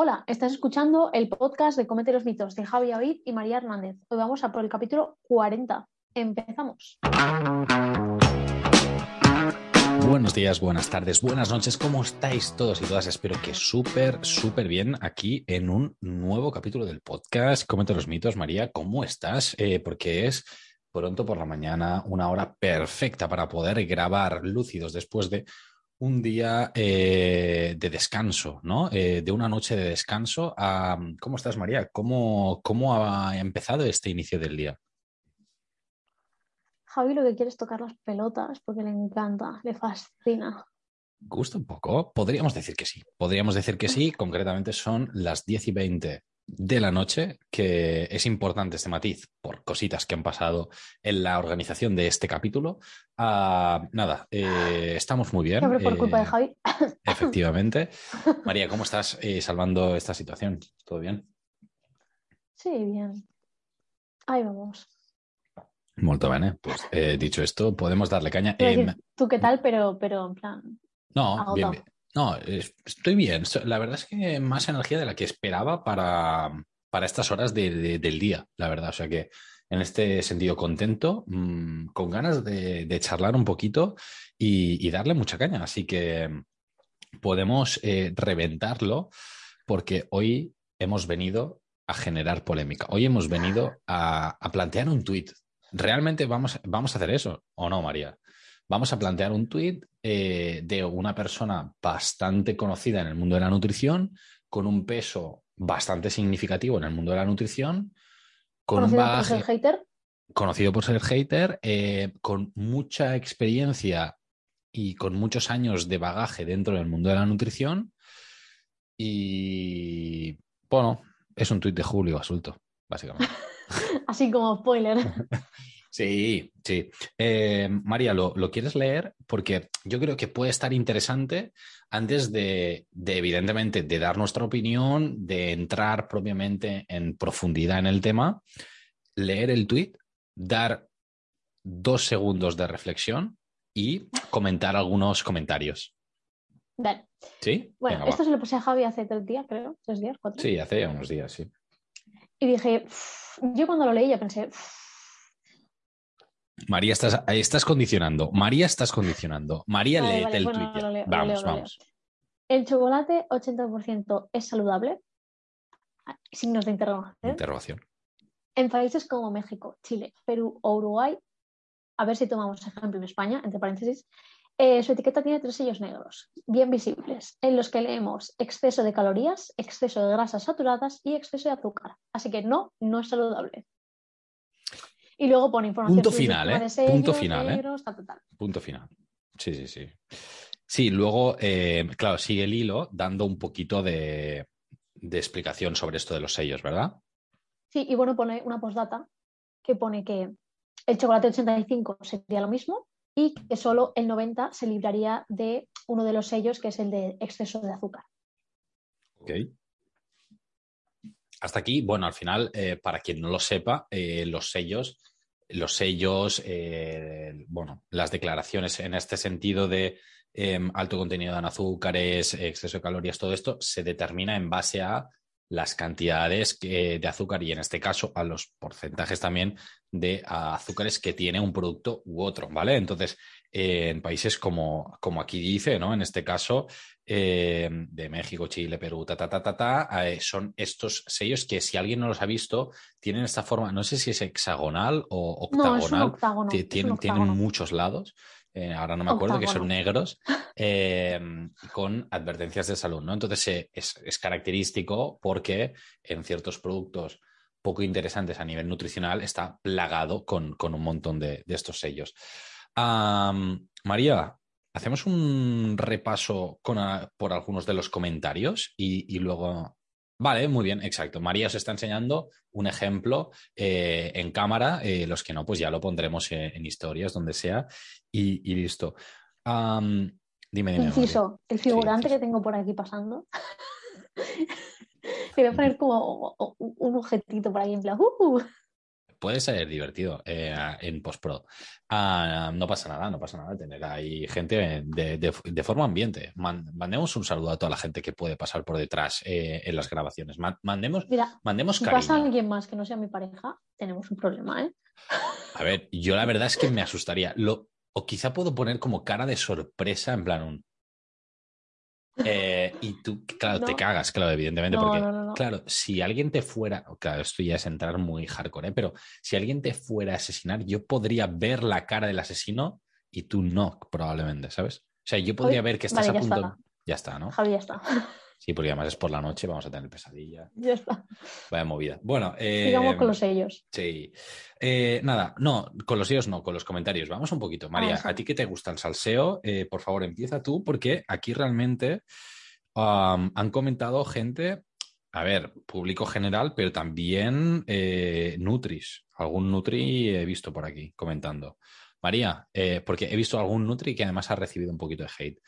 Hola, estás escuchando el podcast de Comete los mitos de Javi Oid y María Hernández. Hoy vamos a por el capítulo 40. Empezamos. Buenos días, buenas tardes, buenas noches. ¿Cómo estáis todos y todas? Espero que súper, súper bien aquí en un nuevo capítulo del podcast. Comete los mitos, María. ¿Cómo estás? Eh, porque es pronto por la mañana, una hora perfecta para poder grabar lúcidos después de un día eh, de descanso, ¿no? Eh, de una noche de descanso. ¿Cómo estás, María? ¿Cómo, ¿Cómo ha empezado este inicio del día? Javi lo que quiere es tocar las pelotas porque le encanta, le fascina. Gusta un poco. Podríamos decir que sí. Podríamos decir que sí. Concretamente son las 10 y 20 de la noche, que es importante este matiz por cositas que han pasado en la organización de este capítulo. Ah, nada, eh, estamos muy bien. Siempre por culpa de eh, Javi. Efectivamente. María, ¿cómo estás eh, salvando esta situación? ¿Todo bien? Sí, bien. Ahí vamos. Muy bien, Pues dicho esto, podemos darle caña. ¿Tú qué tal? Pero, pero en plan. No, bien, bien. No, estoy bien. La verdad es que más energía de la que esperaba para, para estas horas del día, la verdad. O sea que en este sentido contento, mm, con ganas de, charlar un poquito y, darle mucha caña. Así que podemos eh, reventarlo porque hoy hemos venido a generar polémica. Hoy hemos venido a, plantear un tuit. ¿Realmente vamos, vamos a hacer eso o no, María? Vamos a plantear un tuit eh, de una persona bastante conocida en el mundo de la nutrición, con un peso bastante significativo en el mundo de la nutrición, con ¿Conocido por ser hater? Conocido por ser hater, eh, con mucha experiencia y con muchos años de bagaje dentro del mundo de la nutrición. Y bueno, es un tuit de Julio Asulto, básicamente. Así como spoiler. Sí, sí. Eh, María, ¿lo, quieres leer? Porque yo creo que puede estar interesante antes de, evidentemente, de dar nuestra opinión, de entrar propiamente en profundidad en el tema, leer el tweet, dar dos segundos de reflexión y comentar algunos comentarios. Dale. ¿Sí? Bueno, esto se lo puse a Javi hace tres días, creo, tres días, cuatro. Sí, hace unos días, sí. Y dije, yo cuando lo leí ya pensé, María, estás, estás condicionando. María, estás condicionando. María, lee el Twitter. vamos, vamos. El chocolate 80% es saludable. Signos de interrogación. Interrogación. En países como México, Chile, Perú o Uruguay, a ver si tomamos ejemplo en España, entre paréntesis, eh, su etiqueta tiene tres sellos negros, bien visibles, en los que leemos exceso de calorías, exceso de grasas saturadas y exceso de azúcar. Así que no, no es saludable. Y luego pone información. Punto final, ¿eh? Punto final, ¿eh? Punto final. Sí, sí, sí. Sí, luego, eh, claro, sigue el hilo dando un poquito de, explicación sobre esto de los sellos, ¿verdad? Sí, y bueno, pone una postdata que pone que el chocolate 85 sería lo mismo y que solo el 90 se libraría de uno de los sellos que es el de exceso de azúcar. Ok. Hasta aquí, bueno, al final, eh, para quien no lo sepa, eh, los sellos, los sellos, eh, bueno, las declaraciones en este sentido de em, alto contenido en azúcares, exceso de calorías, todo esto se determina en base a las cantidades de azúcar y en este caso a los porcentajes también de azúcares que tiene un producto u otro, ¿vale? Entonces, en países como, como aquí dice, ¿no? En este caso, eh, de México, Chile, Perú, ta, ta, ta, ta, ta eh, son estos sellos que si alguien no los ha visto, tienen esta forma, no sé si es hexagonal o octagonal, tienen, muchos lados. Eh, ahora no me acuerdo, que son negros, con advertencias de salud, ¿no? Entonces es, característico porque en ciertos productos poco interesantes a nivel nutricional está plagado con, un montón de, de estos sellos. María, hacemos un repaso por algunos de los comentarios y, luego. Vale, muy bien, exacto. María os está enseñando un ejemplo eh, en cámara. Eh, los que no, pues ya lo pondremos en, historias, donde sea, y, listo. dime, dime. Inciso, el figurante que tengo por aquí pasando. Le voy a poner como un objetito por ahí en plan. Uh, uh". Puede ser divertido eh, en postpro. Ah, no pasa nada, no pasa nada tener ahí gente de, forma ambiente. mandemos un saludo a toda la gente que puede pasar por detrás eh, en las grabaciones. mandemos, Mira, mandemos si pasa alguien más que no sea mi pareja, tenemos un problema, ¿eh? A ver, yo la verdad es que me asustaría. Lo, o quizá puedo poner como cara de sorpresa, en plan un. Eh, y tú, claro, te cagas, claro, evidentemente, porque, claro, si alguien te fuera, claro, esto ya es entrar muy hardcore, ¿eh? pero si alguien te fuera a asesinar, yo podría ver la cara del asesino y tú no, probablemente, ¿sabes? O sea, yo podría ver que estás a punto. Ya está, ¿no? Javi, ya está. Sí, porque además es por la noche, vamos a tener pesadilla. Ya está. Vaya movida. Bueno, eh, sigamos con los sellos. Sí. Eh, nada, no, con los sellos no, con los comentarios. Vamos un poquito. María, a ti que te gusta el salseo, eh, por favor empieza tú, porque aquí realmente han comentado gente, a ver, público general, pero también Nutris. Algún Nutri he visto por aquí comentando. María, porque he visto algún Nutri que además ha recibido un poquito de hate.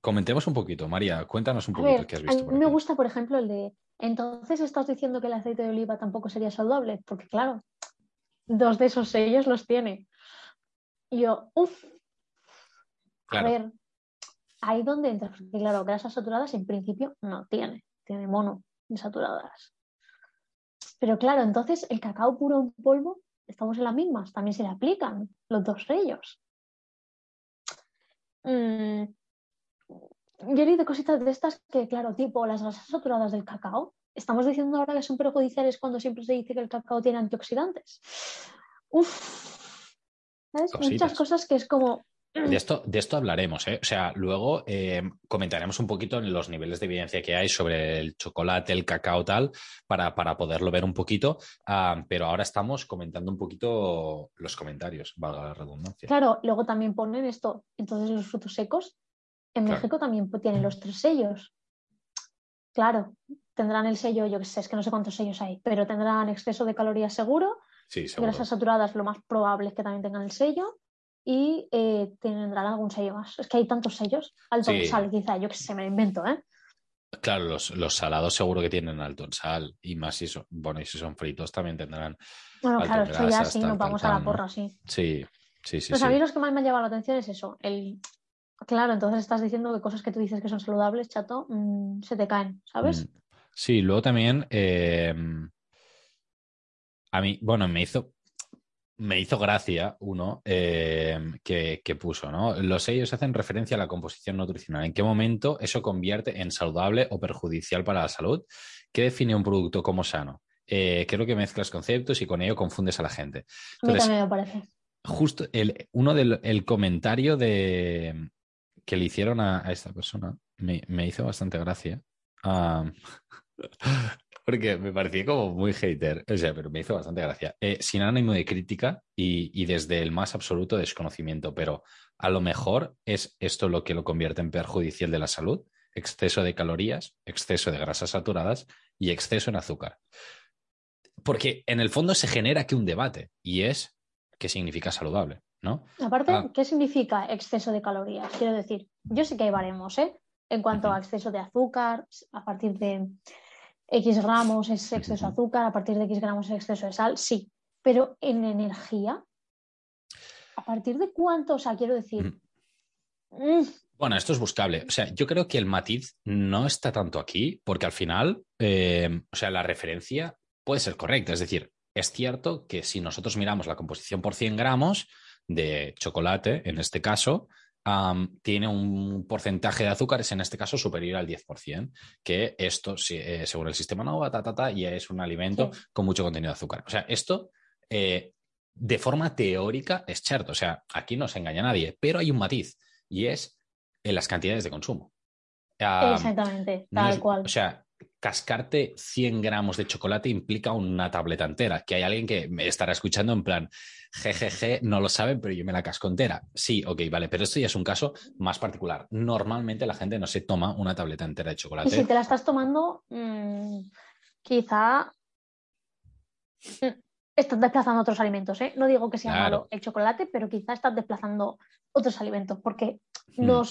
Comentemos un poquito, María, cuéntanos un poquito qué has visto. A mí me gusta, por ejemplo, el de, entonces estás diciendo que el aceite de oliva tampoco sería saludable, porque claro, dos de esos sellos los tiene. Y yo, uff, a ver, ahí donde entra, porque claro, grasas saturadas en principio no tiene, tiene mono insaturadas. Pero claro, entonces el cacao puro en polvo, estamos en las mismas, también se le aplican los dos sellos. Mm, yo he leído cositas de estas que, claro, tipo las grasas saturadas del cacao, estamos diciendo ahora que son perjudiciales cuando siempre se dice que el cacao tiene antioxidantes. Uf, ¿sabes? Muchas cosas que es como... De esto, de esto hablaremos, ¿eh? O sea, luego eh, comentaremos un poquito en los niveles de evidencia que hay sobre el chocolate, el cacao, tal, para, para poderlo ver un poquito. Ah, pero ahora estamos comentando un poquito los comentarios, valga la redundancia. Claro, luego también ponen esto, entonces los frutos secos en México también tienen los tres sellos. Claro, tendrán el sello, yo que sé, es que no sé cuántos sellos hay, pero tendrán exceso de calorías seguro, sí, grasas saturadas, lo más probable es que también tengan el sello y eh, tendrán algún sello más. Es que hay tantos sellos, alto en sal, quizá, yo que sé, me invento, ¿eh? Claro, los, salados seguro que tienen alto en sal y más si son, bueno, y si son fritos también tendrán. Bueno, claro, esto ya sí, nos vamos a la porra, sí. Sí, sí, sí. Pues a mí los que más me han llamado la atención es eso, el, Claro, entonces estás diciendo que cosas que tú dices que son saludables, chato, mm, se te caen, ¿sabes? Mm. Sí, luego también eh, a mí, bueno, me hizo, me hizo gracia uno eh, que, puso, ¿no? Los sellos hacen referencia a la composición nutricional. ¿En qué momento eso convierte en saludable o perjudicial para la salud? ¿Qué define un producto como sano? Eh, creo que mezclas conceptos y con ello confundes a la gente. a mí también me parece. Justo el, uno del comentario de, que le hicieron a, esta persona me, hizo bastante gracia. porque me parecía como muy hater, o sea, pero me hizo bastante gracia. Eh, sin ánimo de crítica y, desde el más absoluto desconocimiento, pero a lo mejor es esto lo que lo convierte en perjudicial de la salud, exceso de calorías, exceso de grasas saturadas y exceso en azúcar. Porque en el fondo se genera aquí un debate y es qué significa saludable. ¿No? Aparte, ah. ¿qué significa exceso de calorías? Quiero decir, yo sé que hay baremos, ¿eh? En cuanto a exceso de azúcar, a partir de X gramos es exceso de azúcar, a partir de X gramos es exceso de sal, sí. Pero en energía, ¿a partir de cuánto? O sea, quiero decir. Mm. Bueno, esto es buscable. O sea, yo creo que el matiz no está tanto aquí, porque al final, eh, o sea, la referencia puede ser correcta. Es decir, es cierto que si nosotros miramos la composición por 100 gramos, de chocolate, en este caso, tiene un porcentaje de azúcares, en este caso, superior al 10%, que esto, eh, según el sistema NOVA, ta, ya es un alimento con mucho contenido de azúcar. O sea, esto, eh, de forma teórica, es cierto. O sea, aquí no se engaña a nadie, pero hay un matiz, y es en las cantidades de consumo. Exactamente, tal cual. O sea, cascarte 100 gramos de chocolate implica una tableta entera, que hay alguien que me estará escuchando en plan, jejeje, no lo saben, pero yo me la casco entera. Sí, ok, vale, pero esto ya es un caso más particular. Normalmente la gente no se toma una tableta entera de chocolate. Y si te la estás tomando, mm, quizá mm, estás desplazando otros alimentos. ¿eh? No digo que sea malo el chocolate, pero quizá estás desplazando otros alimentos, porque hmm. no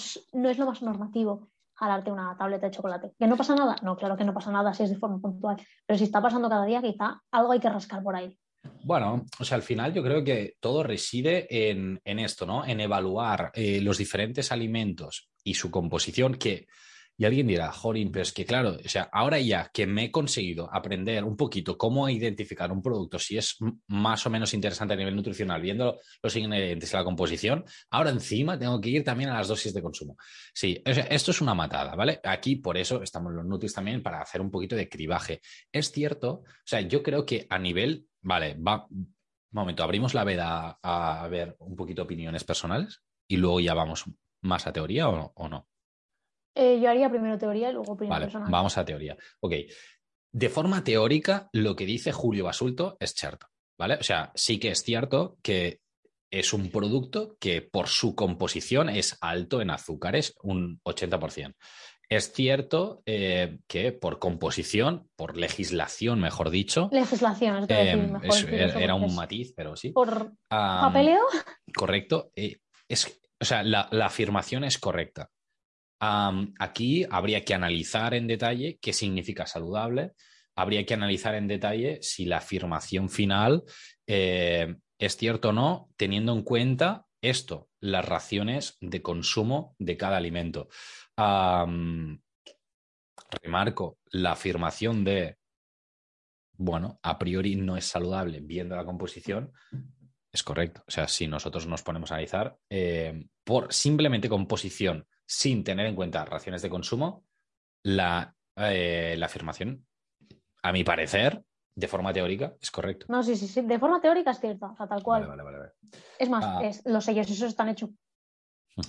es lo más normativo. Jalarte una tableta de chocolate. ¿Que no pasa nada? No, claro que no pasa nada si es de forma puntual. Pero si está pasando cada día, quizá algo hay que rascar por ahí. Bueno, o sea, al final yo creo que todo reside en, esto, ¿no? En evaluar eh, los diferentes alimentos y su composición, que y alguien dirá, Jorin, pero es que claro, o sea, ahora ya que me he conseguido aprender un poquito cómo identificar un producto, si es más o menos interesante a nivel nutricional, viendo los ingredientes y la composición, ahora encima tengo que ir también a las dosis de consumo. Sí, o sea, esto es una matada, ¿vale? Aquí por eso estamos los Nutris también para hacer un poquito de cribaje. Es cierto, o sea, yo creo que a nivel, vale, va, un momento, abrimos la veda a, ver un poquito opiniones personales y luego ya vamos más a teoría o no. Eh, yo haría primero teoría y luego vale, Vamos a teoría. Ok. De forma teórica, lo que dice Julio Basulto es cierto, ¿vale? O sea, sí que es cierto que es un producto que por su composición es alto en azúcares, un 80%. Es cierto eh, que por composición, por legislación, mejor dicho. Legislación, es em, era un matiz, pero sí. ¿Por papeleo? Correcto. Eh, es, o sea, la afirmación es correcta aquí habría que analizar en detalle qué significa saludable, habría que analizar en detalle si la afirmación final eh, es cierto o no, teniendo en cuenta esto, las raciones de consumo de cada alimento. remarco, la afirmación de, bueno, a priori no es saludable viendo la composición, es correcto. O sea, si nosotros nos ponemos a analizar, eh, por simplemente composición sin tener en cuenta raciones de consumo, la, eh, la afirmación, a mi parecer, de forma teórica, es correcto. No, sí, sí, sí. De forma teórica es cierta, o sea, tal cual. Vale, vale, vale, es más, ah. los sellos esos están hechos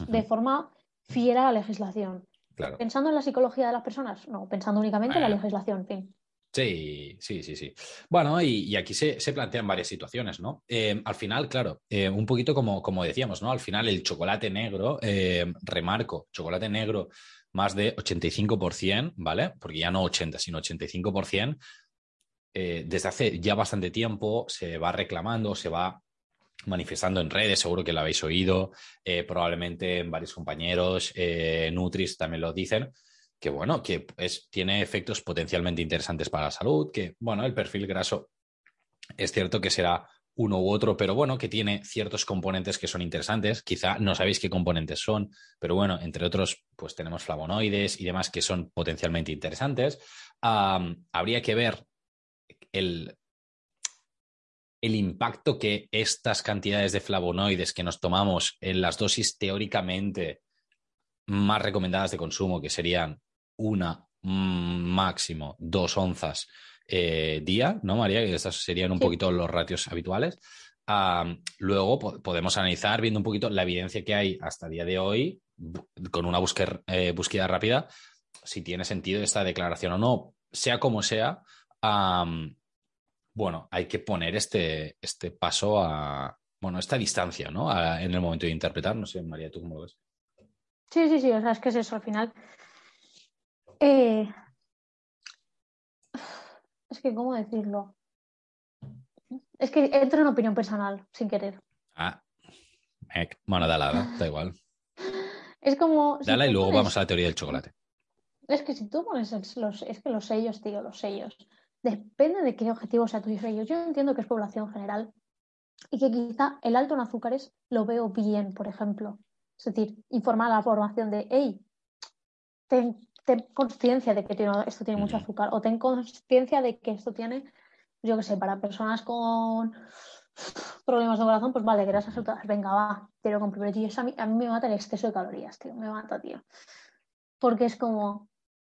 de forma fiera a la legislación. Pensando en la psicología de las personas, no, pensando únicamente en la legislación, fin. Sí, sí, sí, sí. Bueno, y, aquí se, plantean varias situaciones, ¿no? Eh, al final, claro, eh, un poquito como, decíamos, ¿no? Al final el chocolate negro, eh, remarco, chocolate negro más de 85%, ¿vale? Porque ya no 80, sino 85%, desde hace ya bastante tiempo se va reclamando, se va manifestando en redes, seguro que lo habéis oído, probablemente varios compañeros, Nutris también lo dicen, que bueno, que tiene efectos potencialmente interesantes para la salud, que bueno, el perfil graso es cierto que será uno u otro, pero bueno, que tiene ciertos componentes que son interesantes. Quizá no sabéis qué componentes son, pero bueno, entre otros, pues tenemos flavonoides y demás que son potencialmente interesantes. habría que ver el, el impacto que estas cantidades de flavonoides que nos tomamos en las dosis teóricamente más recomendadas de consumo, que serían una, mm, máximo dos onzas eh, día, ¿no, María? Que estos serían un poquito los ratios habituales. luego podemos analizar viendo un poquito la evidencia que hay hasta el día de hoy con una búsqueda, eh, búsqueda rápida, si tiene sentido esta declaración o no. Sea como sea, bueno, hay que poner este, este paso a, bueno, esta distancia, ¿no? en el momento de interpretar. No sé, María, ¿tú cómo lo ves? Sí, sí, sí, o sea, es que es eso, al final eh, es que, ¿cómo decirlo? Es que entro en opinión personal, sin querer. Ah, bueno, dale, da igual. Es como. Dale y luego vamos a la teoría del chocolate. Es que si tú pones los. Es que los sellos, tío, los sellos. Depende de qué objetivo sea tu sello. Yo entiendo que es población general y que quizá el alto en azúcares lo veo bien, por ejemplo. Es decir, informar a la formación de, hey, ten ten conciencia de que esto tiene mucho azúcar o ten conciencia de que esto tiene, yo qué sé, para personas con problemas de corazón, pues vale, grasas saturadas, venga, va, pero con a mí, a mí me mata el exceso de calorías, tío, me mata, tío. Porque es como...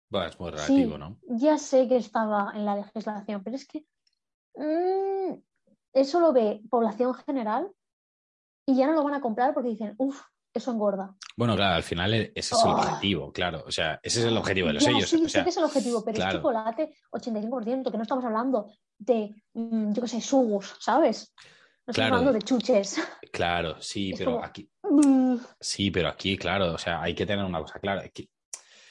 Bueno, es muy relativo, ¿no? Ya sé que estaba en la legislación, pero es que mm, eso lo ve población general y ya no lo van a comprar porque dicen, uff, eso engorda. Bueno, claro, al final e-, ese es el oh. objetivo, claro. O sea, ese es el objetivo de los sellos. Sí, sí que es el objetivo, pero es chocolate 85%, que no estamos hablando de, mm, yo qué sé, sugus, ¿sabes? No estamos hablando de chuches. Claro, sí, pero aquí. Sí, pero aquí, claro, o sea, hay que tener una cosa clara.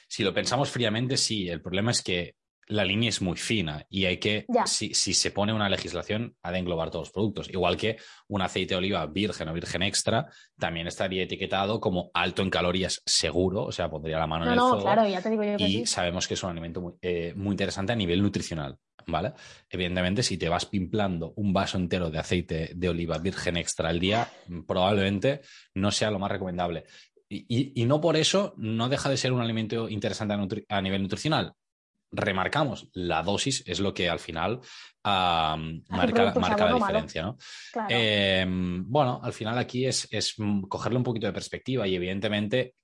si lo pensamos fríamente, sí, el problema es que la línea es muy fina y hay que, si, si se pone una legislación, ha de englobar todos los productos. Igual que un aceite de oliva virgen o virgen extra también estaría etiquetado como alto en calorías seguro, o sea, pondría la mano No, en el no, fuego. claro, ya te digo yo que y sí. sabemos que es un alimento muy, eh, muy interesante a nivel nutricional, ¿vale? Evidentemente, si te vas pimplando un vaso entero de aceite de oliva virgen extra al día, mm, probablemente no sea lo más recomendable. Y, y- y no por eso no deja de ser un alimento interesante a nivel nutricional. Remarcamos, la dosis es lo que al final ah, marca, la diferencia, ¿no? Claro. Eh, bueno, al final aquí es, es cogerle un poquito de perspectiva y evidentemente,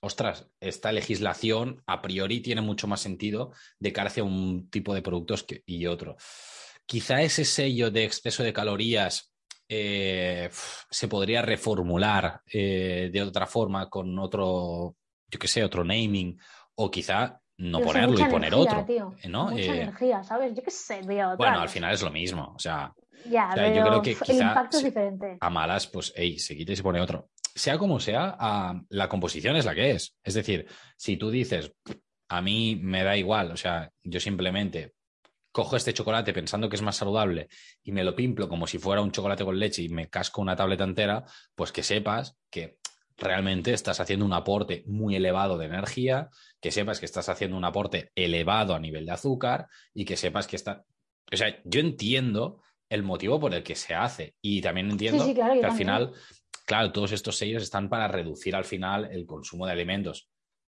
ostras, esta legislación a priori tiene mucho más sentido de cara hacia un tipo de productos que, y otro. Quizá ese sello de exceso de calorías eh, se podría reformular eh, de otra forma con otro, yo qué sé, otro naming o quizá no ponerlo y poner energía, otro. tío. ¿no? Mucha Eh, energía, ¿sabes? Yo qué sé, tío. bueno, al final es lo mismo. O sea, Ya, o sea, yo creo que el impacto es diferente. a malas, pues, ey, se quita y se pone otro. Sea como sea, ah, la composición es la que es. Es decir, si tú dices, a mí me da igual, o sea, yo simplemente cojo este chocolate pensando que es más saludable y me lo pimplo como si fuera un chocolate con leche y me casco una tableta entera, pues que sepas que realmente estás haciendo un aporte muy elevado de energía, que sepas que estás haciendo un aporte elevado a nivel de azúcar y que sepas que está... O sea, yo entiendo el motivo por el que se hace y también entiendo sí, claro, yo que al también. final, claro, todos estos sellos están para reducir al final el consumo de alimentos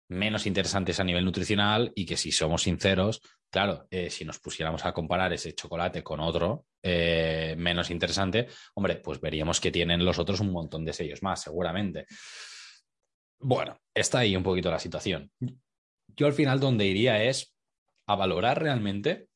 menos interesantes a nivel nutricional y que si somos sinceros, claro, eh, si nos pusiéramos a comparar ese chocolate con otro eh, menos interesante, hombre, pues veríamos que tienen los otros un montón de sellos más, seguramente. Bueno, está ahí un poquito la situación. Yo al final donde iría es a valorar realmente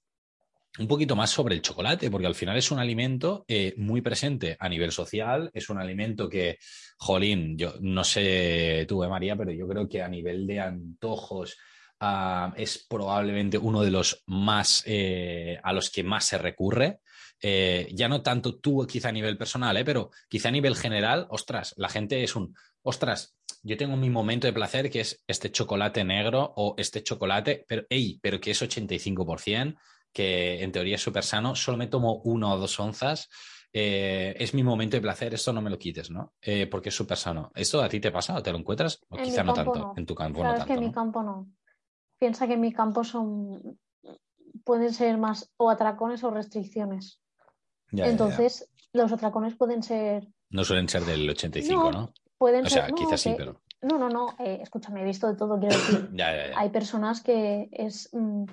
un poquito más sobre el chocolate, porque al final es un alimento eh, muy presente a nivel social, es un alimento que, jolín, yo no sé tú, María, pero yo creo que a nivel de antojos ah, es probablemente uno de los más eh, a los que más se recurre. Eh, ya no tanto tú quizá a nivel personal, eh, pero quizá a nivel general, ostras, la gente es un, ostras, yo tengo mi momento de placer que es este chocolate negro o este chocolate, pero, ey, pero que es 85%, que en teoría es súper sano, solo me tomo una o dos onzas, eh, es mi momento de placer, esto no me lo quites, ¿no? Eh, porque es súper sano. ¿Esto a ti te pasa o te lo encuentras? O En quizá no tanto, no. en tu campo Claro, no es que en tanto, mi campo no. Piensa que en mi campo son pueden ser más o atracones o restricciones. Ya, ya, ya. Entonces, los atracones pueden ser, No suelen ser del 85, No, ¿no? pueden O ser, sea, no, quizás sí, pero... no, no, no, eh, escúchame, he visto de todo, quiero decir, Ya, ya, ya. hay personas que es, mm,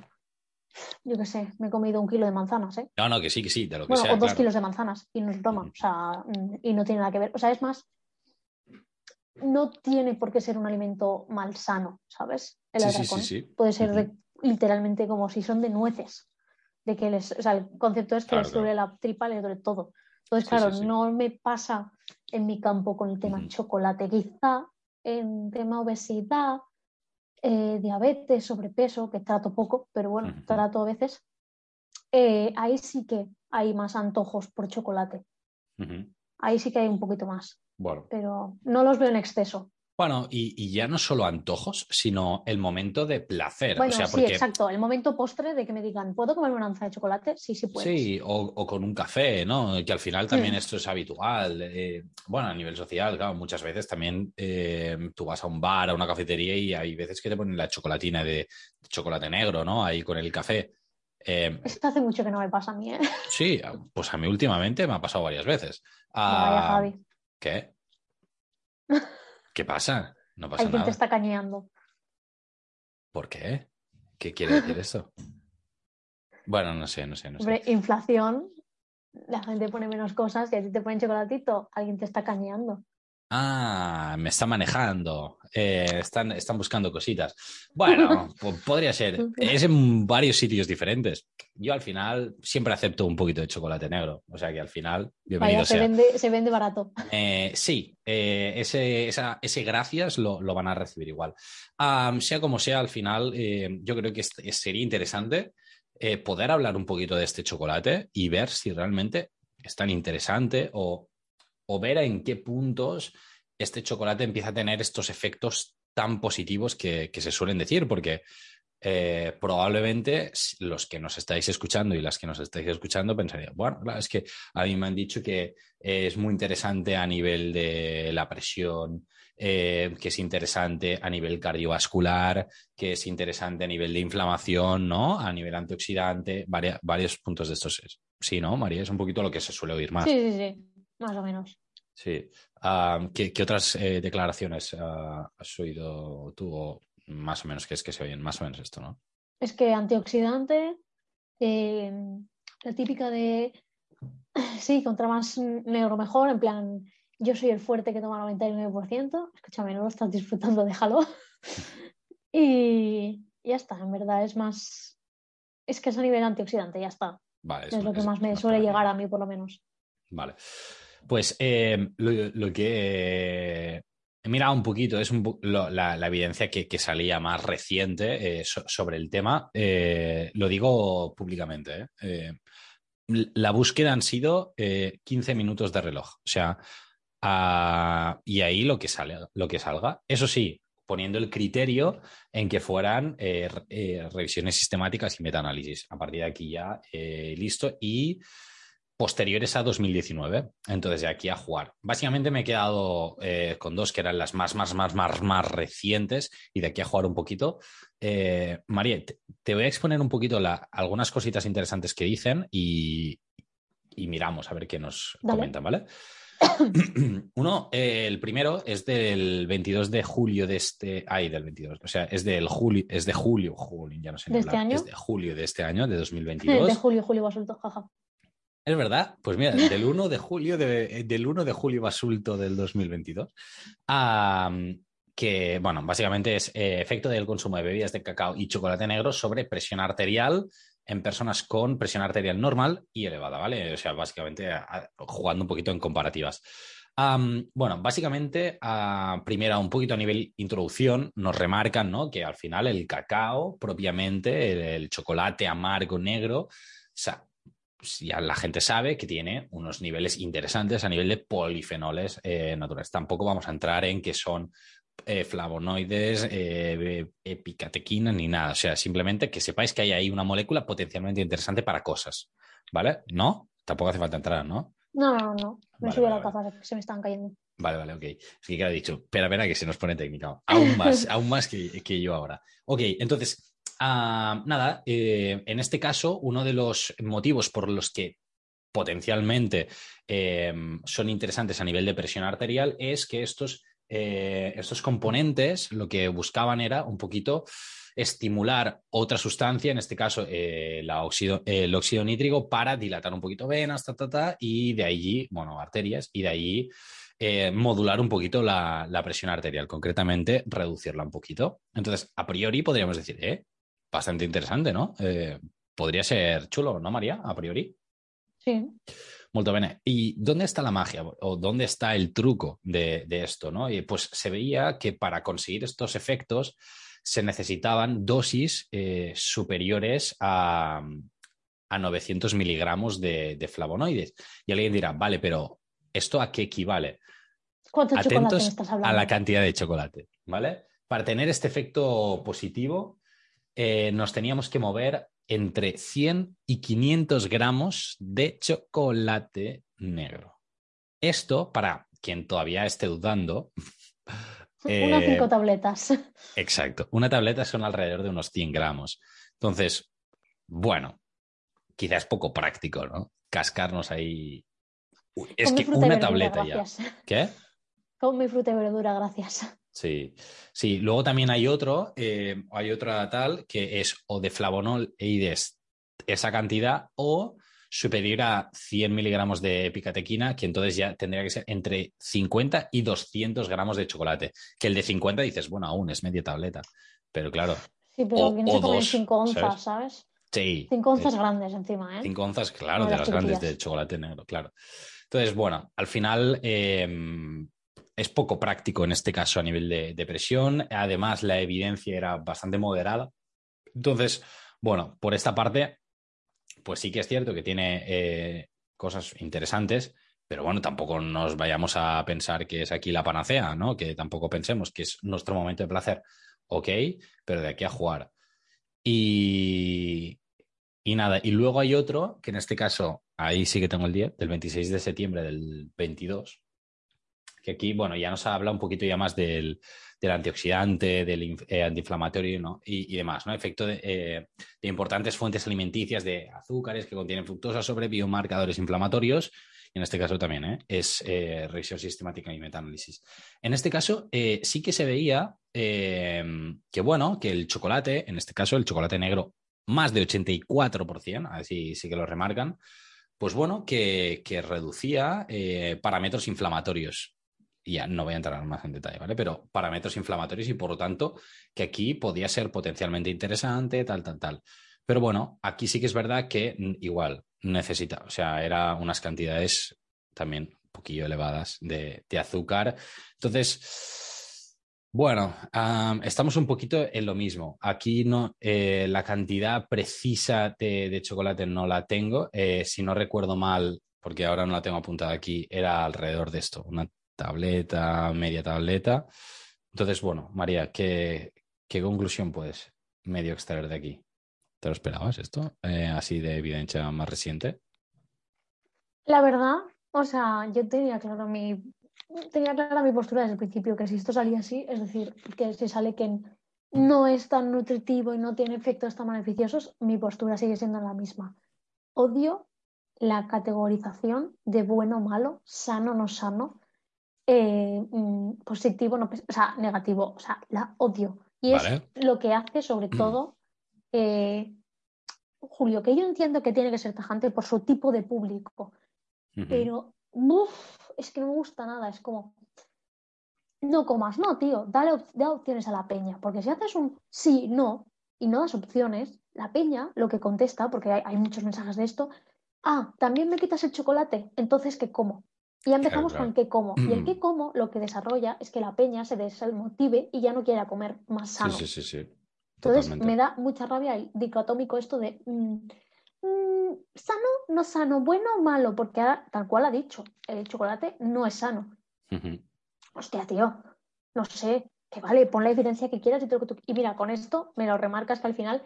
yo qué sé, me he comido un kilo de manzanas, ¿eh? No, no, que sí, que sí, de lo que Bueno, sea, o dos claro. kilos de manzanas y no es broma, o sea, mm, y no tiene nada que ver, o sea, es más, no tiene por qué ser un alimento malsano, ¿sabes? El Sí, sí, atracón sí, sí. puede ser de- literalmente como si son de nueces, de que les, o sea, el concepto es que Claro, les duele la tripa, les duele todo. Entonces, claro, no me pasa en mi campo con el tema chocolate, quizá en tema obesidad, eh, diabetes, sobrepeso, que trato poco, pero bueno, trato a veces. eh, ahí sí que hay más antojos por chocolate. Ahí sí que hay un poquito más, Bueno, pero no los veo en exceso. Bueno, y, y ya no solo antojos, sino el momento de placer. Bueno, o sea, sí, exacto. El momento postre de que me digan, ¿puedo comerme una onza de chocolate? Sí, sí puedes. sí, o, o con un café, ¿no? Que al final también Mm. esto es habitual. eh, bueno, a nivel social, claro, muchas veces también eh, tú vas a un bar, a una cafetería y hay veces que te ponen la chocolatina de, de chocolate negro, ¿no? Ahí con el café. Eh, Esto hace mucho que no me pasa a mí, ¿eh? sí, pues a mí últimamente me ha pasado varias veces. Vaya, Ah, Javi. ¿Qué? ¿Qué pasa? No pasa Hay quien nada. te está cañeando. ¿Por qué? ¿Qué quiere decir eso? Bueno, no sé, no sé, no sé. Hombre, inflación, la gente pone menos cosas y a ti te ponen chocolatito, alguien te está cañeando. Ah, me está manejando. Eh, están, están buscando cositas. Bueno, po- podría ser. Es en varios sitios diferentes. Yo al final siempre acepto un poquito de chocolate negro. O sea que al final, bienvenido Vaya, se vende, se vende barato. Eh, sí, eh, ese, esa- ese gracias lo, lo van a recibir igual. Sea como sea, al final yo creo que es- sería interesante poder hablar un poquito de este chocolate y ver si realmente es tan interesante o, o ver en qué puntos este chocolate empieza a tener estos efectos tan positivos que, se suelen decir, porque eh, probablemente los que nos estáis escuchando y las que nos estáis escuchando pensarían, bueno, claro, es que a mí me han dicho que es muy interesante a nivel de la presión, eh, que es interesante a nivel cardiovascular, que es interesante a nivel de inflamación, ¿no? A nivel antioxidante, varios puntos de estos. Sí, ¿no, María? Es un poquito lo que se suele oír más. Sí, sí, sí, más o menos. Sí. ¿qué, otras eh, declaraciones ah, has oído tú más o menos que es que se oyen más o menos esto, ¿no? Es que antioxidante, eh, la típica de sí, contra más negro mejor, en plan, yo soy el fuerte que toma 99%, escúchame, no lo estás disfrutando, déjalo. y ya está, en verdad es más, es que es a nivel antioxidante, ya está. Vale, es, lo que más me suele llegar a mí, por lo menos. Vale. Pues eh, lo, que He mirado un poquito, es la, evidencia que, salía más reciente eh, sobre el tema. Eh, lo digo públicamente. La búsqueda han sido 15 minutos de reloj. O sea, ah, y ahí lo que, lo que salga. Eso sí, poniendo el criterio en que fueran revisiones sistemáticas y metaanálisis. A partir de aquí ya listo. Y posteriores a 2019. Entonces, de aquí a jugar. Básicamente me he quedado eh, con dos que eran las más, más, más, más, más recientes y de aquí a jugar un poquito. Eh, María, te, voy a exponer un poquito algunas cositas interesantes que dicen y, miramos a ver qué nos comentan, ¿vale? Uno, eh, el primero es del 22 de julio de este, ay, del 22, o sea, es del julio, es de julio, julio, ya no sé. ¿De este año? Es de julio de este año, de 2022. De julio, julio basulto, jaja. Es verdad, pues mira, del 1 de julio, de, del 1 de julio basulto del 2022, que, bueno, básicamente es eh, efecto del consumo de bebidas de cacao y chocolate negro sobre presión arterial en personas con presión arterial normal y elevada, ¿vale? O sea, básicamente jugando un poquito en comparativas. bueno, básicamente, primero, un poquito a nivel introducción, nos remarcan ¿no? que al final el cacao, propiamente, el, el chocolate amargo negro, o sea, pues ya la gente sabe que tiene unos niveles interesantes a nivel de polifenoles eh, naturales. Tampoco vamos a entrar en que son eh, flavonoides, eh, epicatequina ni nada. O sea, simplemente que sepáis que hay ahí una molécula potencialmente interesante para cosas. ¿Vale? ¿No? Tampoco hace falta entrar, ¿no? No, no, no. Me sube la capa, se me están cayendo. Vale, vale, ok. Es que ha dicho, espera, espera, que se nos pone técnica. Aún más, aún más que, que yo ahora. Ok, entonces, Ah, nada, eh, en este caso, uno de los motivos por los que potencialmente eh, son interesantes a nivel de presión arterial es que estos, eh, estos componentes lo que buscaban era un poquito estimular otra sustancia, en este caso el óxido nítrico, para dilatar un poquito venas, y de allí, bueno, arterias, y de allí modular un poquito la, la, presión arterial, concretamente reducirla un poquito. Entonces, a priori podríamos decir, eh, bastante interesante, ¿no? Eh, podría ser chulo, ¿no, María? A priori. Sí. Molto bene. ¿Y dónde está la magia o dónde está el truco de, esto? ¿no? Y pues se veía que para conseguir estos efectos se necesitaban dosis eh, superiores a, a, 900 miligramos de, flavonoides. Y alguien dirá, vale, pero ¿esto a qué equivale? ¿Cuánto Atentos estás hablando? a la cantidad de chocolate, ¿vale? Para tener este efecto positivo, eh, nos teníamos que mover entre 100 y 500 gramos de chocolate negro. Esto, para quien todavía esté dudando. unas cinco eh, tabletas. Exacto. Una tableta son alrededor de unos 100 gramos. Entonces, bueno, quizás poco práctico, ¿no? Cascarnos ahí. Es que una tableta ya. ¿Qué? Con mi fruta y verdura, gracias. Sí, sí. Luego también hay otro, eh, hay otra tal que es o de flavonoides esa cantidad o superior a 100 miligramos de picatequina, que entonces ya tendría que ser entre 50 y 200 gramos de chocolate. Que el de 50 dices, bueno, aún es media tableta. Pero claro. Sí, pero o, se comen 5 onzas, ¿sabes? Sí. 5 onzas grandes encima, ¿eh? 5 onzas, claro, de las, grandes de chocolate negro, claro. Entonces, bueno, al final eh, es poco práctico en este caso a nivel de, presión. Además, la evidencia era bastante moderada. Entonces, bueno, por esta parte, pues sí que es cierto que tiene eh, cosas interesantes, pero bueno, tampoco nos vayamos a pensar que es aquí la panacea, ¿no? Que tampoco pensemos que es nuestro momento de placer. Ok, pero de aquí a jugar. Y, y nada, y luego hay otro, que en este caso, ahí sí que tengo el día, del 26 de septiembre del 22, que aquí, bueno, ya nos habla un poquito ya más del, del antioxidante, del eh, antiinflamatorio ¿no? y, y, demás, ¿no? Efecto de, eh, de, importantes fuentes alimenticias de azúcares que contienen fructosa sobre biomarcadores inflamatorios. Y en este caso también ¿eh? es eh, revisión sistemática y metaanálisis. En este caso sí que se veía que, bueno, que el chocolate, en este caso el chocolate negro, más de 84%, así sí que lo remarcan, pues bueno, que reducía parámetros inflamatorios y ya no voy a entrar más en detalle, ¿vale? Pero parámetros inflamatorios y por lo tanto que aquí podía ser potencialmente interesante, tal, tal, tal. Pero bueno, aquí sí que es verdad que igual necesita, o sea, eran unas cantidades también un poquillo elevadas de, de azúcar. Entonces, bueno, estamos un poquito en lo mismo. Aquí no, eh, la cantidad precisa de, de, chocolate no la tengo. Eh, si no recuerdo mal, porque ahora no la tengo apuntada aquí, era alrededor de esto, una tableta, media tableta. Entonces, bueno, María, ¿qué, qué conclusión puedes medio extraer de aquí? ¿Te lo esperabas esto? Eh, así de evidencia más reciente. La verdad, o sea, yo tenía claro mi tenía clara mi postura desde el principio, que si esto salía así, es decir, que si sale que no es tan nutritivo y no tiene efectos tan beneficiosos, mi postura sigue siendo la misma. Odio la categorización de bueno o malo, sano o no sano, eh, mm, positivo, no, o sea, negativo, o sea, la odio. Y vale. es lo que hace, sobre todo, eh, Julio, que yo entiendo que tiene que ser tajante por su tipo de público, uh -huh. pero uf, es que no me gusta nada, es como, no comas, no, tío, dale op da opciones a la peña, porque si haces un sí, no, y no das opciones, la peña lo que contesta, porque hay, hay muchos mensajes de esto, ah, también me quitas el chocolate, entonces, ¿qué como? Y ya empezamos claro, claro. con qué como. Mm. Y el qué como lo que desarrolla es que la peña se desmotive y ya no quiera comer más sano. Sí, sí, sí, sí. Entonces me da mucha rabia el dicotómico esto de mmm, mmm, sano, no sano, bueno o malo, porque ahora, tal cual ha dicho, el chocolate no es sano. Uh -huh. Hostia, tío, no sé, que vale, pon la evidencia que quieras y todo lo que tú... Y mira, con esto me lo remarcas que al final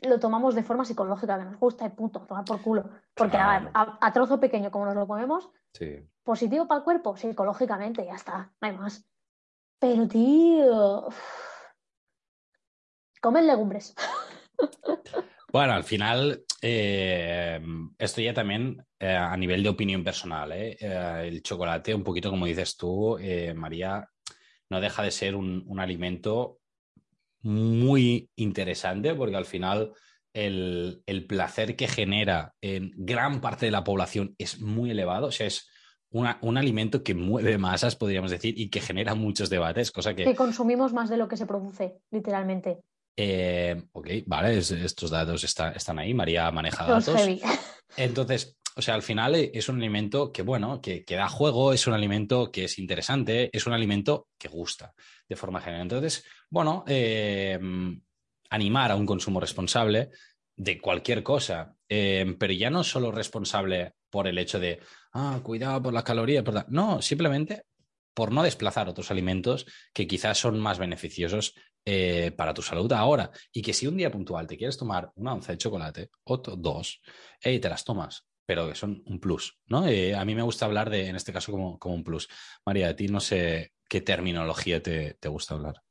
lo tomamos de forma psicológica, que nos gusta y punto, tomar por culo. Porque claro. a, a, a, trozo pequeño, como nos lo comemos, sí. positivo para el cuerpo, psicológicamente, ya está, no hay más. Pero, tío, comen legumbres. Bueno, al final, eh, esto ya también eh, a nivel de opinión personal, ¿eh? eh el chocolate, un poquito como dices tú, María, no deja de ser un, un alimento muy interesante porque al final el, el, placer que genera en gran parte de la población es muy elevado, o sea, es una, un alimento que mueve masas, podríamos decir, y que genera muchos debates, cosa que... Que consumimos más de lo que se produce, literalmente. Eh, ok, vale, es, estos datos está, están ahí, María maneja datos. Entonces, o sea, al final es un alimento que, bueno, que, que, da juego, es un alimento que es interesante, es un alimento que gusta de forma general. Entonces, bueno, eh, animar a un consumo responsable de cualquier cosa, eh, pero ya no solo responsable por el hecho de, ah, cuidado por las calorías, no, simplemente por no desplazar otros alimentos que quizás son más beneficiosos eh, para tu salud ahora. Y que si un día puntual te quieres tomar una onza de chocolate o dos, hey, te las tomas pero que son un plus, ¿no? Eh, a mí me gusta hablar de, en este caso, como, como, un plus. María, a ti no sé qué terminología te, te gusta hablar.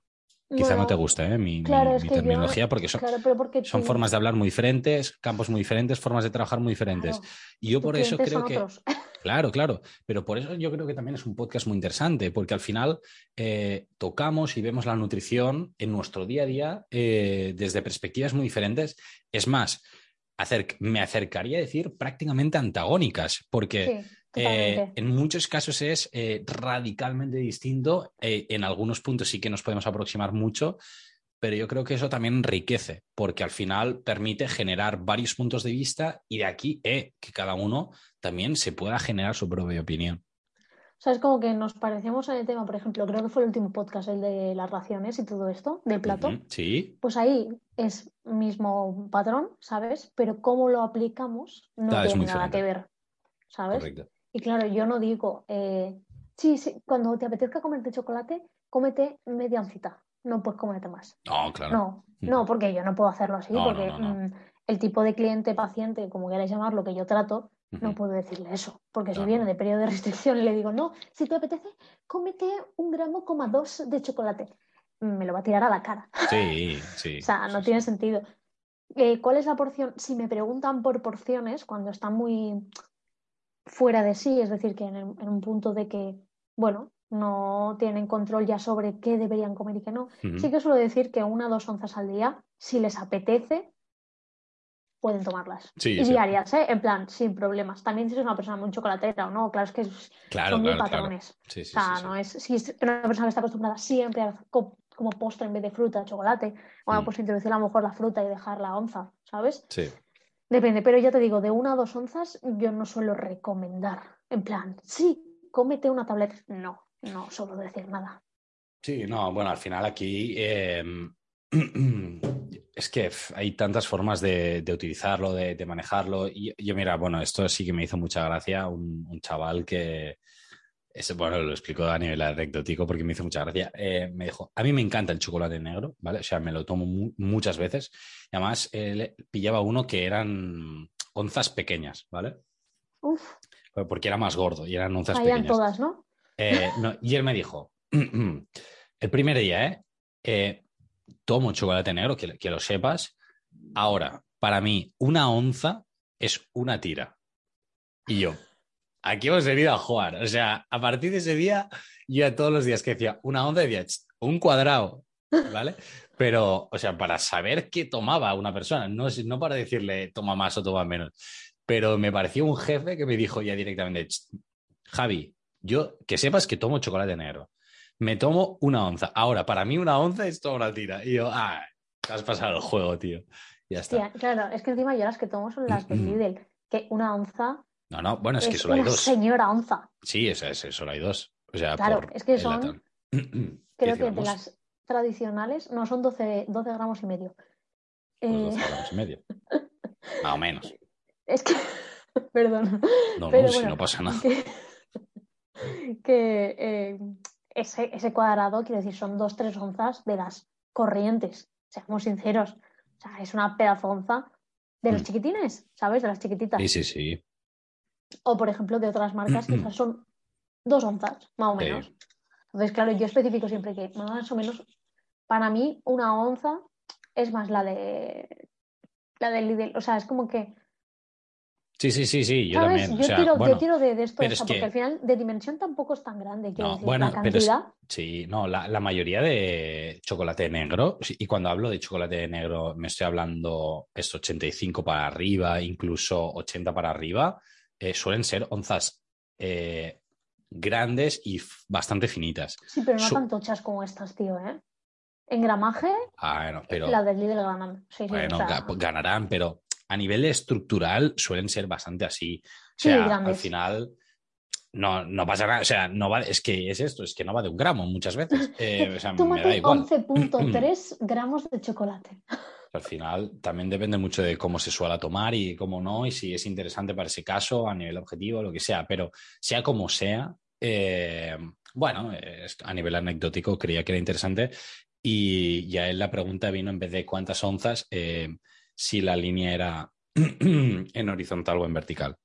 Quizá bueno, no te guste ¿eh? mi, claro, mi, terminología, yo, porque son, claro, pero porque son tú... formas de hablar muy diferentes, campos muy diferentes, formas de trabajar muy diferentes. Claro. Y yo por eso creo que... Otros. Claro, claro, pero por eso yo creo que también es un podcast muy interesante, porque al final eh, tocamos y vemos la nutrición en nuestro día a día eh, desde perspectivas muy diferentes. Es más, acer me acercaría a decir prácticamente antagónicas, porque sí, eh, en muchos casos es eh, radicalmente distinto, eh, en algunos puntos sí que nos podemos aproximar mucho, pero yo creo que eso también enriquece, porque al final permite generar varios puntos de vista y de aquí que cada uno también se pueda generar su propia opinión. Sea, es como que nos parecemos en el tema, por ejemplo, creo que fue el último podcast, el de las raciones y todo esto, del plato. Uh -huh, sí. Pues ahí es mismo patrón, ¿sabes? Pero cómo lo aplicamos no es tiene nada diferente. que ver, ¿sabes? Correcto. Y claro, yo no digo, eh, sí, sí, cuando te apetezca comerte chocolate, cómete media oncita. no puedes comerte más. No, claro. No, no, porque yo no puedo hacerlo así, No, porque no, no. mm, el tipo de cliente, paciente, como queráis llamarlo, que yo trato, no puedo decirle eso. Porque si viene de periodo de restricción y le digo, no, si te apetece, cómete un gramo coma dos de chocolate, me lo va a tirar a la cara. Sí, sí. O sea, no sí, tiene sí. sentido. Eh, ¿Cuál es la porción? Si me preguntan por porciones, cuando están muy fuera de sí, es decir, que en, el- en un punto de que, bueno, no tienen control ya sobre qué deberían comer y qué no, sí que suelo decir que una o dos onzas al día, si les apetece, pueden tomarlas. Sí, y sí. diarias, ¿eh? En plan, sin problemas. También si es una persona muy chocolatera o no, claro, es que es- Claro, son muy claro, claro. patrones. Sí, sí, O sea, sí, sí. no es, si es una persona que está acostumbrada siempre a co- como postre en vez de fruta, chocolate, bueno, Mm. pues introducir a lo mejor la fruta y dejar la onza, ¿sabes? Sí. Depende, pero ya te digo, de una a dos onzas yo no suelo recomendar. En plan, sí, cómete una tableta. No, no suelo decir nada. Sí, no, bueno, al final aquí eh, es que hay tantas formas de, de utilizarlo, de, de manejarlo. Y yo, mira, bueno, esto sí que me hizo mucha gracia. Un, un chaval que, bueno, lo explico a nivel anecdótico porque me hizo mucha gracia. Eh, me dijo, a mí me encanta el chocolate negro, ¿vale? O sea, me lo tomo mu- muchas veces. Y además, él pillaba uno que eran onzas pequeñas, ¿vale? Uf, Porque era más gordo y eran onzas vayan pequeñas. todas, ¿no? Eh, no, y él me dijo, el primer día, ¿eh? Tomo chocolate negro, que, que lo sepas. Ahora, para mí, una onza es una tira. Y yo, aquí hemos venido a jugar. O sea, a partir de ese día, yo a todos los días que decía una onza, decía "Ch, un cuadrado, ¿vale? Pero, o sea, para saber qué tomaba una persona, no, no para decirle toma más o toma menos. Pero me pareció un jefe que me dijo ya directamente, "Ch, Javi, yo que sepas que tomo chocolate negro. Me tomo una onza. Ahora, para mí una onza es toda una tira. Y yo, ah, te has pasado el juego, tío. Ya está. Tía, claro, es que encima yo las que tomo son las del Lidl, que una onza No, no, bueno, es, es, que solo hay una dos. señora onza. Sí, es, es, es- solo hay dos. O sea, Claro, por es que son- latón. Creo 10 que de las tradicionales no son 12, 12 gramos y medio. pues Eh, 12 gramos y medio. Más o menos. es que, perdón, No, Pero no, si bueno, no pasa nada. que, que, eh, ese, ese cuadrado, quiero decir, son dos, tres onzas de las corrientes, seamos sinceros. O sea, es una pedazo onza de los Mm. chiquitines, ¿sabes? De las chiquititas. Sí, sí, sí. O, por ejemplo, de otras marcas que esas son dos onzas, más o Sí. menos. Entonces, claro, yo especifico siempre que más o menos, para mí, una onza es más la de la del Lidl. O sea, es como que, Sí, sí, sí, sí, yo ¿sabes? también. Yo, o sea, tiro, bueno, yo tiro de, de esto, que- porque al final de dimensión tampoco es tan grande, No, decir, bueno, la pero es- cantidad. Sí, no, la, la mayoría de chocolate negro, y cuando hablo de chocolate negro me estoy hablando es 85 para arriba, incluso 80 para arriba, eh, suelen ser onzas eh, grandes y bastante finitas. Sí, pero no Su- tan tochas como estas, tío, ¿eh? En gramaje, Ah, bueno, pero la del Lidl ganan. Sí, sí, bueno, o sea, ga- ganarán, pero a nivel estructural suelen ser bastante así. O Sí, sea, al grandes. final no, no pasa nada, o sea, no va, es que es esto, es que no va de un gramo muchas veces. Eh, o sea, Tómate igual. 11.3 gramos de chocolate. Al final también depende mucho de cómo se suele tomar y cómo no, y si es interesante para ese caso a nivel objetivo, lo que sea, pero sea como sea, eh, bueno, es- a nivel anecdótico creía que era interesante y ya en la pregunta vino en vez de cuántas onzas, eh, si la línea era en horizontal o en vertical.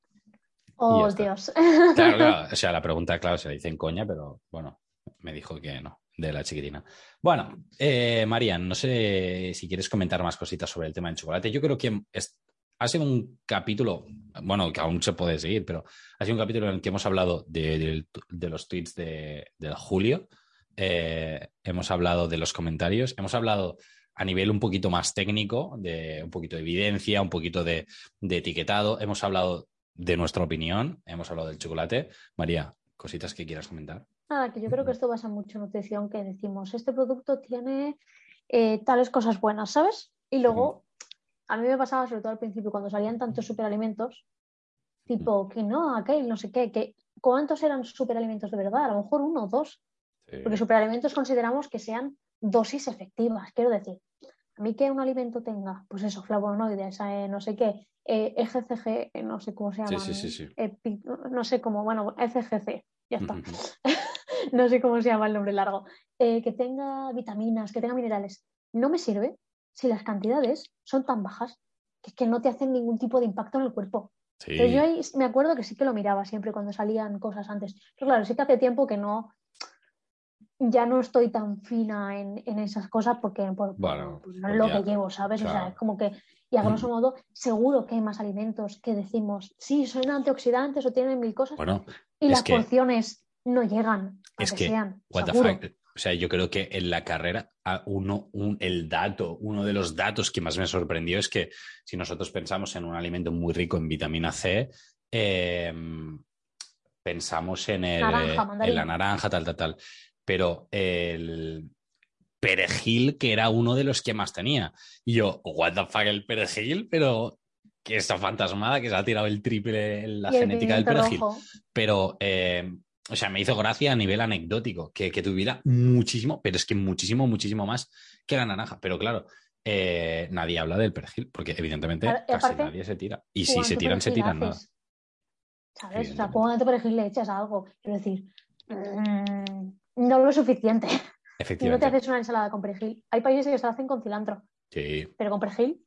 Oh. Dios. Claro, claro, o sea, la pregunta, claro, se la hice en coña, pero bueno, me dijo que no, de la chiquitina. Bueno, eh, Marian, no sé si quieres comentar más cositas sobre el tema del chocolate. Yo creo que es- ha sido un capítulo, bueno, que aún se puede seguir, pero ha sido un capítulo en el que hemos hablado de, los tweets de, Julio, eh, hemos hablado de los comentarios, hemos hablado a nivel un poquito más técnico, de un poquito de evidencia, un poquito de, de etiquetado, hemos hablado de nuestra opinión, hemos hablado del chocolate. María, cositas que quieras comentar. Nada, que yo creo que esto basa mucho en nutrición que decimos, este producto tiene eh, tales cosas buenas, ¿sabes? Y luego, a mí me pasaba, sobre todo al principio, cuando salían tantos superalimentos, tipo quinoa, aquel, no sé qué, que ¿cuántos eran superalimentos de verdad? A lo mejor uno o dos. Porque superalimentos consideramos que sean dosis efectivas. Quiero decir, a mí que un alimento tenga, pues eso, flavonoides, eh, no sé qué, eh, EGCG, eh, no sé cómo se llama, sí, sí, sí. no sé cómo, bueno, ECGC, ya está. No sé cómo se llama el nombre largo, eh, que tenga vitaminas, que tenga minerales. No me sirve si las cantidades son tan bajas que, que no te hacen ningún tipo de impacto en el cuerpo. Pero yo ahí me acuerdo que sí que lo miraba siempre cuando salían cosas antes. Pero claro, sí que hace tiempo que no, ya no estoy tan fina en, esas cosas porque por, no es lo que llevo, ¿sabes? O sea, es como que, y a grosso modo, seguro que hay más alimentos que decimos, sí, son antioxidantes o tienen mil cosas, y las porciones no llegan a es que, sean. O sea, yo creo que en la carrera, uno, un, el dato, uno de los datos que más me sorprendió es que si nosotros pensamos en un alimento muy rico en vitamina C, em, pensamos en, el, en la naranja, tal, tal, tal pero el perejil, que era uno de los que más tenía. Y yo, what the fuck, el perejil, pero que esta fantasmada que se ha tirado el triple en la genética del perejil. Pero, eh, o sea, me hizo gracia a nivel anecdótico que, tuviera muchísimo, pero es que muchísimo, muchísimo más que la naranja. Pero claro, eh, nadie habla del perejil, porque evidentemente casi nadie se tira. Y si se tiran, se tiran nada. ¿Sabes? O sea, cuando perejil le echas algo. Quiero decir, mm, no lo suficiente. Y no te haces una ensalada con perejil. Hay países que se la hacen con cilantro. Sí. Pero con perejil.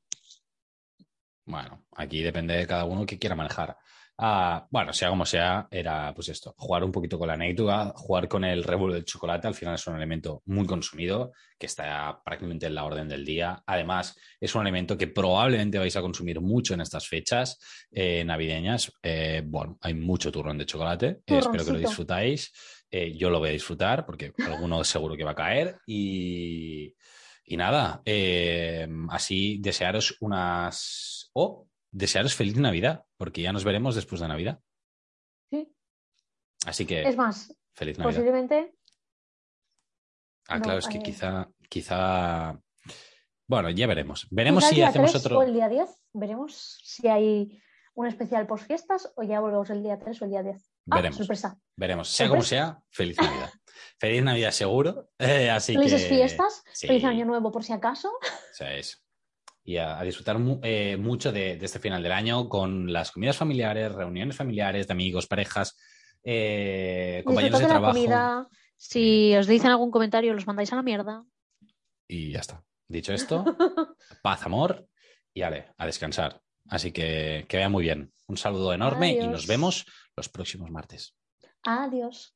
Bueno, aquí depende de cada uno que quiera manejar. Ah, bueno, sea como sea, era pues esto, jugar un poquito con la anécdota, jugar con el revuelo del chocolate, al final es un elemento muy consumido, que está prácticamente en la orden del día. Además, es un elemento que probablemente vais a consumir mucho en estas fechas eh, navideñas. Eh, bueno, hay mucho turrón de chocolate, espero que lo disfrutáis. Eh, yo lo voy a disfrutar porque alguno seguro que va a caer y, nada, eh, así desearos unas... o desearos feliz Navidad, porque ya nos veremos después de Navidad. Sí. Así que... Es más, feliz Navidad. posiblemente... Ah, claro, es que eh, quizá, quizá... Bueno, ya veremos. Veremos si hacemos otro... O el día 10, veremos si hay un especial post fiestas o ya volvemos el día 3 o el día 10. Ah, veremos. sorpresa. Veremos. Sea como sea, feliz Navidad. feliz Navidad seguro. Eh, así Felices fiestas. Feliz Año Nuevo por si acaso. Eso es. Y a, disfrutar eh, mucho de, este final del año con las comidas familiares, reuniones familiares, de amigos, parejas, eh, compañeros de, trabajo. comida. Si os dicen algún comentario, los mandáis a la mierda. Y ya está. Dicho esto, paz, amor y ale, a descansar. Así que que vaya muy bien. Un saludo enorme y nos vemos los próximos martes. Adiós.